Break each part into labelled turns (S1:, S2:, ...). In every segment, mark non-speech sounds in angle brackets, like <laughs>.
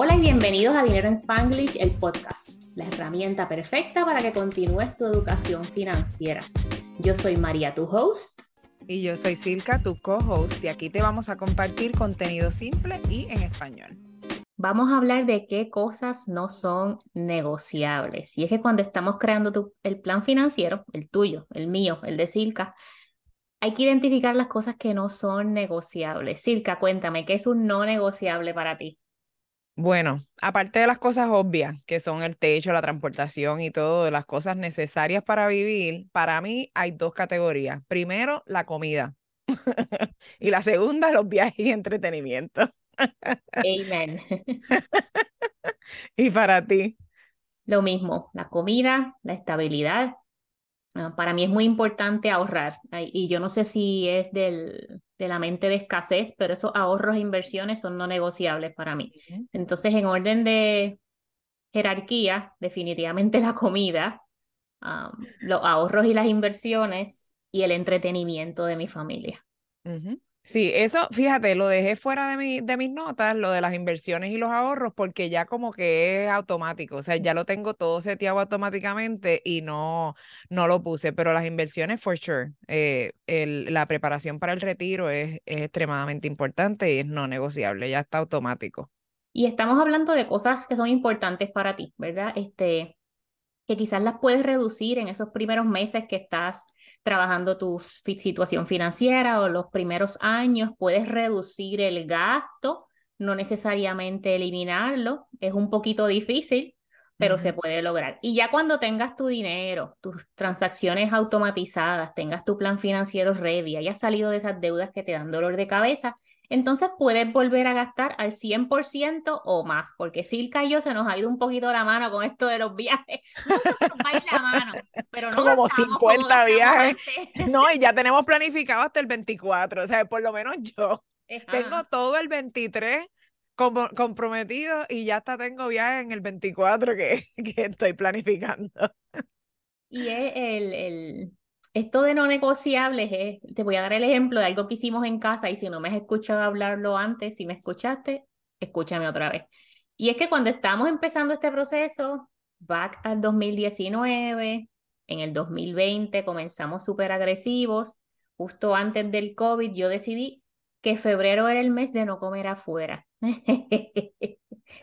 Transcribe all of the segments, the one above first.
S1: Hola y bienvenidos a Dinero en Spanglish, el podcast, la herramienta perfecta para que continúes tu educación financiera. Yo soy María, tu host.
S2: Y yo soy Silka, tu co-host, y aquí te vamos a compartir contenido simple y en español.
S1: Vamos a hablar de qué cosas no son negociables. Y es que cuando estamos creando el plan financiero, el tuyo, el mío, el de Silka, hay que identificar las cosas que no son negociables. Silka, cuéntame, ¿qué es un no negociable para ti?
S2: Bueno, aparte de las cosas obvias, que son el techo, la transportación y todo, de las cosas necesarias para vivir, para mí hay dos categorías. Primero, la comida. <laughs> y la segunda, los viajes y entretenimiento.
S1: Amen. <laughs>
S2: y para ti.
S1: Lo mismo, la comida, la estabilidad para mí es muy importante ahorrar y yo no sé si es del, de la mente de escasez, pero esos ahorros e inversiones son no negociables para mí. Entonces, en orden de jerarquía, definitivamente la comida, los ahorros y las inversiones y el entretenimiento de mi familia.
S2: Sí, eso, fíjate, lo dejé fuera de, mi, de mis notas, lo de las inversiones y los ahorros, porque ya como que es automático, o sea, ya lo tengo todo seteado automáticamente y no, no lo puse, pero las inversiones, for sure, eh, el, la preparación para el retiro es, es extremadamente importante y es no negociable, ya está automático.
S1: Y estamos hablando de cosas que son importantes para ti, ¿verdad? Este, que quizás las puedes reducir en esos primeros meses que estás trabajando tu situación financiera o los primeros años, puedes reducir el gasto, no necesariamente eliminarlo, es un poquito difícil, pero se puede lograr. Y ya cuando tengas tu dinero, tus transacciones automatizadas, tengas tu plan financiero ready, hayas salido de esas deudas que te dan dolor de cabeza, entonces puedes volver a gastar al 100% o más, porque Silka y yo se nos ha ido un poquito la mano con esto de los viajes. <laughs> la mano, pero no
S2: como 50 viajes. <laughs> No, y ya tenemos planificado hasta el 24, o sea, por lo menos yo. Tengo todo el 23 comprometido y ya hasta tengo viajes en el 24 que, <laughs> que estoy planificando.
S1: Y es el, el, esto de no negociables es, te voy a dar el ejemplo de algo que hicimos en casa y si no me has escuchado hablarlo antes, si me escuchaste, escúchame otra vez. Y es que cuando estábamos empezando este proceso, back al 2019, en el 2020 comenzamos súper agresivos, justo antes del COVID yo decidí que febrero era el mes de no comer afuera. <laughs>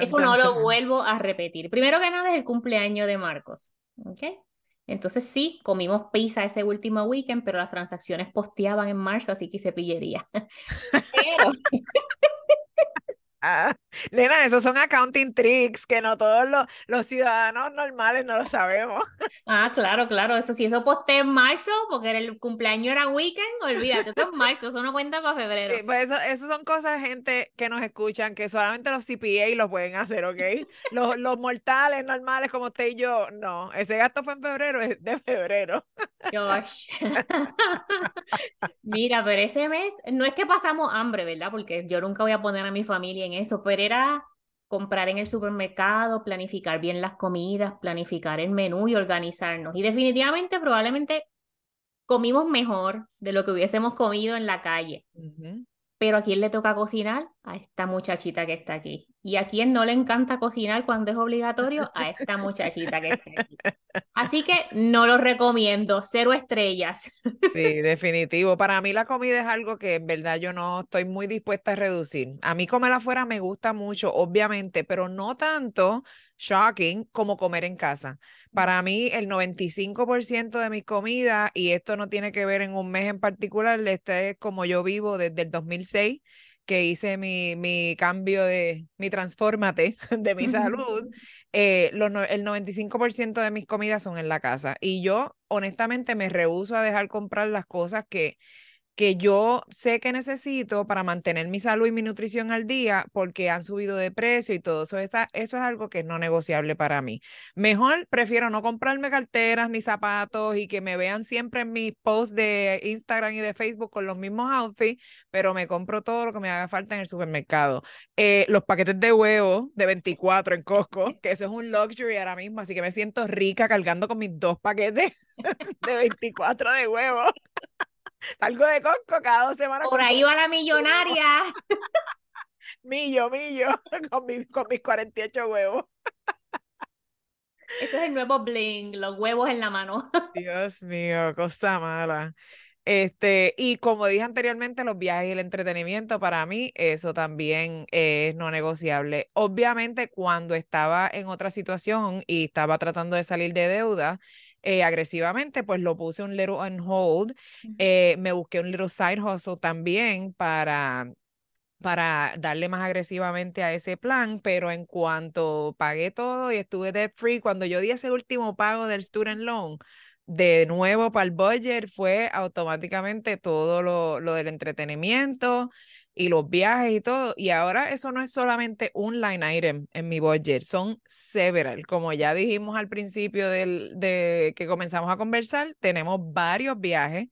S1: Eso no lo vuelvo a repetir. Primero que nada es el cumpleaños de Marcos. ¿okay? Entonces sí, comimos pizza ese último weekend, pero las transacciones posteaban en marzo, así que se pillería. <laughs> pero, <laughs>
S2: nena, esos son accounting tricks que no todos los, los, ciudadanos normales no lo sabemos.
S1: Ah, claro, claro. Eso sí, eso posté en marzo, porque el cumpleaños era weekend, olvídate, eso es <laughs> marzo, eso no cuenta para febrero.
S2: pues eso, eso son cosas, gente, que nos escuchan, que solamente los CPA los pueden hacer, ¿ok? Los, los mortales normales como usted y yo, no. Ese gasto fue en febrero, es de febrero.
S1: Josh. <laughs> Mira, pero ese mes, no es que pasamos hambre, ¿verdad? Porque yo nunca voy a poner a mi familia en eso, pero era comprar en el supermercado, planificar bien las comidas, planificar el menú y organizarnos. Y definitivamente, probablemente comimos mejor de lo que hubiésemos comido en la calle. Pero ¿a quién le toca cocinar? A esta muchachita que está aquí. ¿Y a quién no le encanta cocinar cuando es obligatorio? A esta muchachita que está aquí. Así que no lo recomiendo, cero estrellas.
S2: Sí, definitivo. Para mí la comida es algo que en verdad yo no estoy muy dispuesta a reducir. A mí comer afuera me gusta mucho, obviamente, pero no tanto shocking como comer en casa. Para mí, el 95% de mis comidas, y esto no tiene que ver en un mes en particular, este es como yo vivo desde el 2006, que hice mi, mi cambio de, mi transfórmate <laughs> de mi salud, <laughs> eh, los, el 95% de mis comidas son en la casa. Y yo, honestamente, me rehuso a dejar comprar las cosas que que yo sé que necesito para mantener mi salud y mi nutrición al día porque han subido de precio y todo eso. Está, eso es algo que es no negociable para mí. Mejor prefiero no comprarme carteras ni zapatos y que me vean siempre en mis posts de Instagram y de Facebook con los mismos outfits, pero me compro todo lo que me haga falta en el supermercado. Eh, los paquetes de huevo de 24 en Costco, que eso es un luxury ahora mismo, así que me siento rica cargando con mis dos paquetes <laughs> de 24 de huevo. <laughs> Salgo de Costco cada dos semanas.
S1: Por ahí va la millonaria. <laughs>
S2: Millo, millo, <laughs> con, con mis 48 huevos.
S1: Eso es el nuevo bling, los huevos en la mano.
S2: Dios mío, cosa mala. Este, y como dije anteriormente, los viajes y el entretenimiento, para mí, eso también es no negociable. Obviamente, cuando estaba en otra situación y estaba tratando de salir de deuda, eh, agresivamente, pues lo puse un little on hold. Eh, me busqué un little side hustle también para para darle más agresivamente a ese plan, pero en cuanto pagué todo y estuve debt free, cuando yo di ese último pago del student loan, de nuevo para el budget fue automáticamente todo lo, lo del entretenimiento y los viajes y todo. Y ahora eso no es solamente un line item en mi budget, son several. Como ya dijimos al principio del, de que comenzamos a conversar, tenemos varios viajes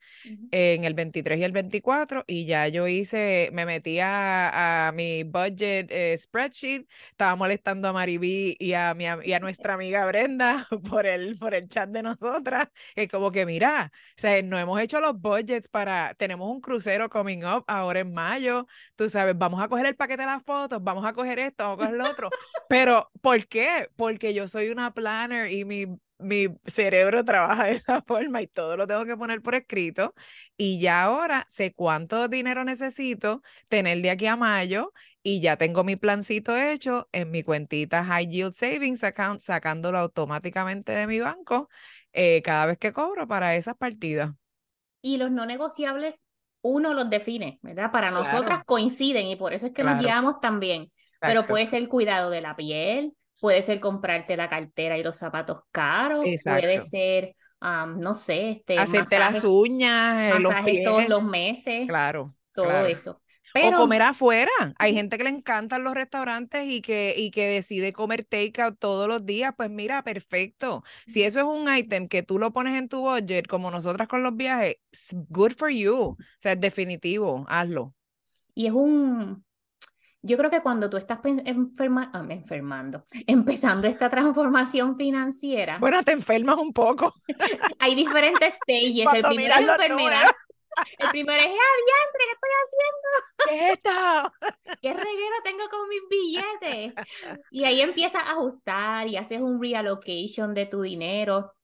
S2: en el 23 y el 24 y ya yo hice, me metí a, mi budget eh, spreadsheet, estaba molestando a Maribí y a, mi, y a <laughs> nuestra amiga Brenda <laughs> por el, por el chat de nosotras. Es como que mira, o sea, no hemos hecho los budgets para, tenemos un crucero coming up ahora en mayo, tú sabes, vamos a coger el paquete de las fotos, vamos a coger esto, vamos a coger lo otro. Pero, ¿por qué? Porque yo soy una planner y mi, mi cerebro trabaja de esa forma y todo lo tengo que poner por escrito. Y ya ahora sé cuánto dinero necesito tener de aquí a mayo y ya tengo mi plancito hecho en mi cuentita High Yield Savings Account, sacándolo automáticamente de mi banco eh, cada vez que cobro para esas partidas.
S1: Y los no negociables uno los define, ¿verdad? Para nosotras coinciden y por eso es que nos llevamos tan bien. Pero puede ser cuidado de la piel, puede ser comprarte la cartera y los zapatos caros, puede ser, no sé, este,
S2: hacerte las uñas,
S1: masajes los todos los meses.
S2: Claro.
S1: Todo eso
S2: o comer afuera. Hay gente que le encantan los restaurantes y que, y que decide comer takeout todos los días. Pues mira, perfecto. Si eso es un item que tú lo pones en tu budget, como nosotras con los viajes, good for you. O sea, es definitivo, hazlo.
S1: Y es un, yo creo que cuando tú estás enferma, ah, enfermando, <laughs> empezando esta transformación financiera.
S2: Bueno, te enfermas un poco. <laughs>
S1: hay diferentes <laughs> stages. el primero es la enfermedad. El primer es, ¡ah, ¿qué estoy haciendo?
S2: ¿Qué es esto? <laughs>
S1: ¿Qué reguero tengo con mis billetes? Y ahí empiezas a ajustar y haces un reallocation de tu dinero.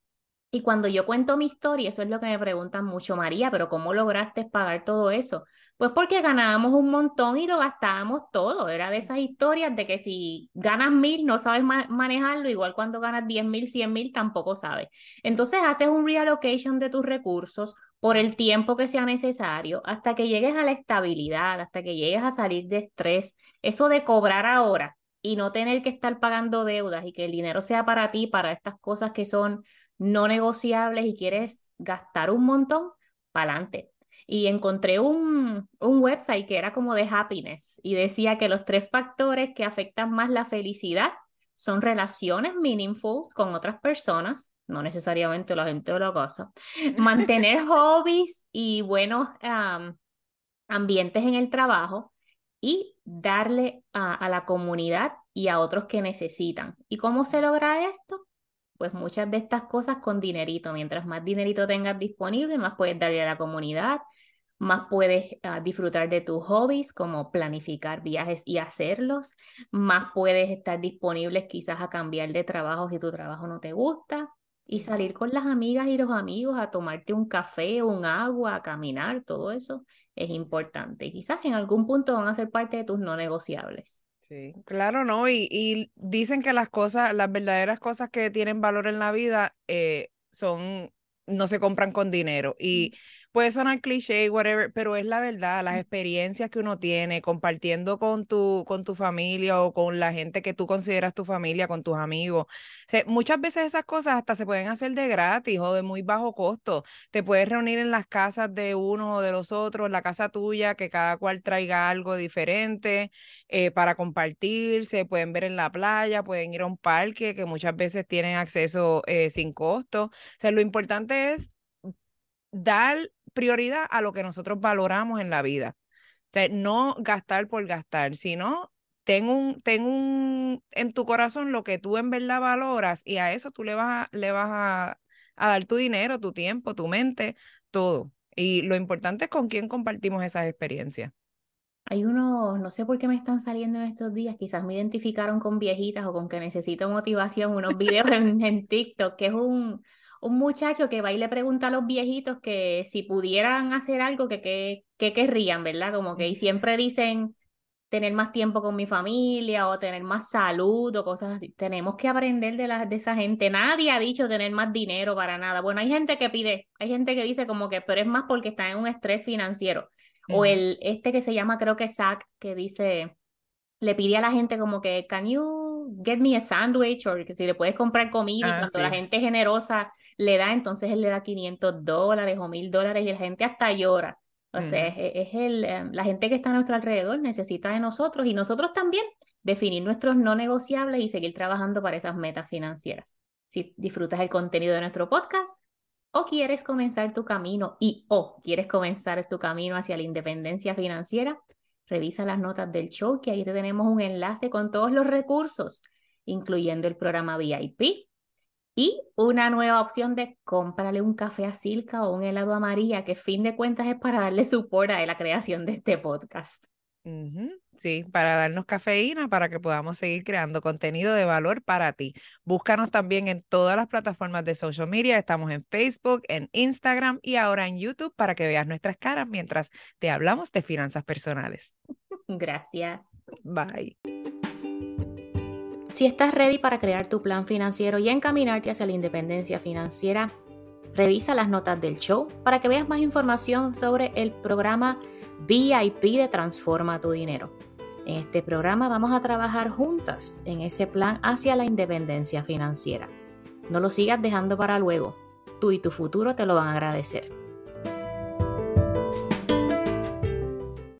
S1: Y cuando yo cuento mi historia, eso es lo que me preguntan mucho, María, pero ¿cómo lograste pagar todo eso? Pues porque ganábamos un montón y lo gastábamos todo. Era de esas historias de que si ganas mil, no sabes manejarlo, igual cuando ganas diez mil, cien mil, tampoco sabes. Entonces haces un reallocation de tus recursos, por el tiempo que sea necesario, hasta que llegues a la estabilidad, hasta que llegues a salir de estrés. Eso de cobrar ahora y no tener que estar pagando deudas y que el dinero sea para ti, para estas cosas que son no negociables y quieres gastar un montón, para adelante. Y encontré un, un website que era como de happiness y decía que los tres factores que afectan más la felicidad son relaciones meaningful con otras personas, no necesariamente la gente de la casa, mantener <laughs> hobbies y buenos ambientes en el trabajo y darle a, la comunidad y a otros que necesitan. ¿Y cómo se logra esto? Pues muchas de estas cosas con dinerito. Mientras más dinerito tengas disponible, más puedes darle a la comunidad, más puedes ah, disfrutar de tus hobbies, como planificar viajes y hacerlos, más puedes estar disponibles quizás a cambiar de trabajo si tu trabajo no te gusta y salir con las amigas y los amigos a tomarte un café, un agua, a caminar, todo eso es importante. quizás en algún punto van a ser parte de tus no negociables.
S2: Sí, claro, ¿no? Y, y dicen que las cosas, las verdaderas cosas que tienen valor en la vida eh, son, no se compran con dinero. Y puede sonar cliché, whatever, pero es la verdad, las experiencias que uno tiene compartiendo con tu, con tu familia o con la gente que tú consideras tu familia, con tus amigos. muchas veces esas cosas hasta se pueden hacer de gratis o de muy bajo costo. Te puedes reunir en las casas de uno o de los otros, la casa tuya, que cada cual traiga algo diferente eh, para compartir. Se pueden ver en la playa, pueden ir a un parque que muchas veces tienen acceso eh, sin costo. O sea, lo importante es dar prioridad a lo que nosotros valoramos en la vida. O sea, no gastar por gastar, sino ten un, ten un en tu corazón lo que tú en verdad valoras y a eso tú le vas a, le vas a, a dar tu dinero, tu tiempo, tu mente, todo. Y lo importante es con quién compartimos esas experiencias.
S1: hay unos, no sé por qué me están saliendo en estos días, quizás me identificaron con viejitas o con que necesito motivación, unos videos <laughs> en, en TikTok, que es un, un muchacho que va y le pregunta a los viejitos que si pudieran hacer algo, que qué querrían, ¿verdad? Como que y siempre dicen tener más tiempo con mi familia o tener más salud o cosas así. Tenemos que aprender de, la, de esa gente. Nadie ha dicho tener más dinero para nada. Bueno, hay gente que pide, hay gente que dice como que, pero es más porque está en un estrés financiero. O el, este que se llama, creo que Zach, que dice, le pide a la gente como que, can you get me a sandwich? O que si le puedes comprar comida y ah, cuando la gente generosa le da, entonces él le da 500 dólares o 1000 dólares y la gente hasta llora. O sea, es, el, em, la gente que está a nuestro alrededor necesita de nosotros y nosotros también definir nuestros no negociables y seguir trabajando para esas metas financieras. Si disfrutas el contenido de nuestro podcast o quieres comenzar tu camino y o quieres comenzar tu camino hacia la independencia financiera, revisa las notas del show que ahí te tenemos un enlace con todos los recursos, incluyendo el programa VIP y una nueva opción de cómprale un café a Silka o un helado a María, que fin de cuentas es para darle support a la creación de este podcast.
S2: Sí, para darnos cafeína para que podamos seguir creando contenido de valor para ti. Búscanos también en todas las plataformas de social media. Estamos en Facebook, en Instagram y ahora en YouTube para que veas nuestras caras mientras te hablamos de finanzas personales. <laughs>
S1: Gracias.
S2: Bye.
S1: Si estás ready para crear tu plan financiero y encaminarte hacia la independencia financiera, revisa las notas del show para que veas más información sobre el programa VIP de Transforma tu Dinero. En este programa vamos a trabajar juntas en ese plan hacia la independencia financiera. No lo sigas dejando para luego. Tú y tu futuro te lo van a agradecer.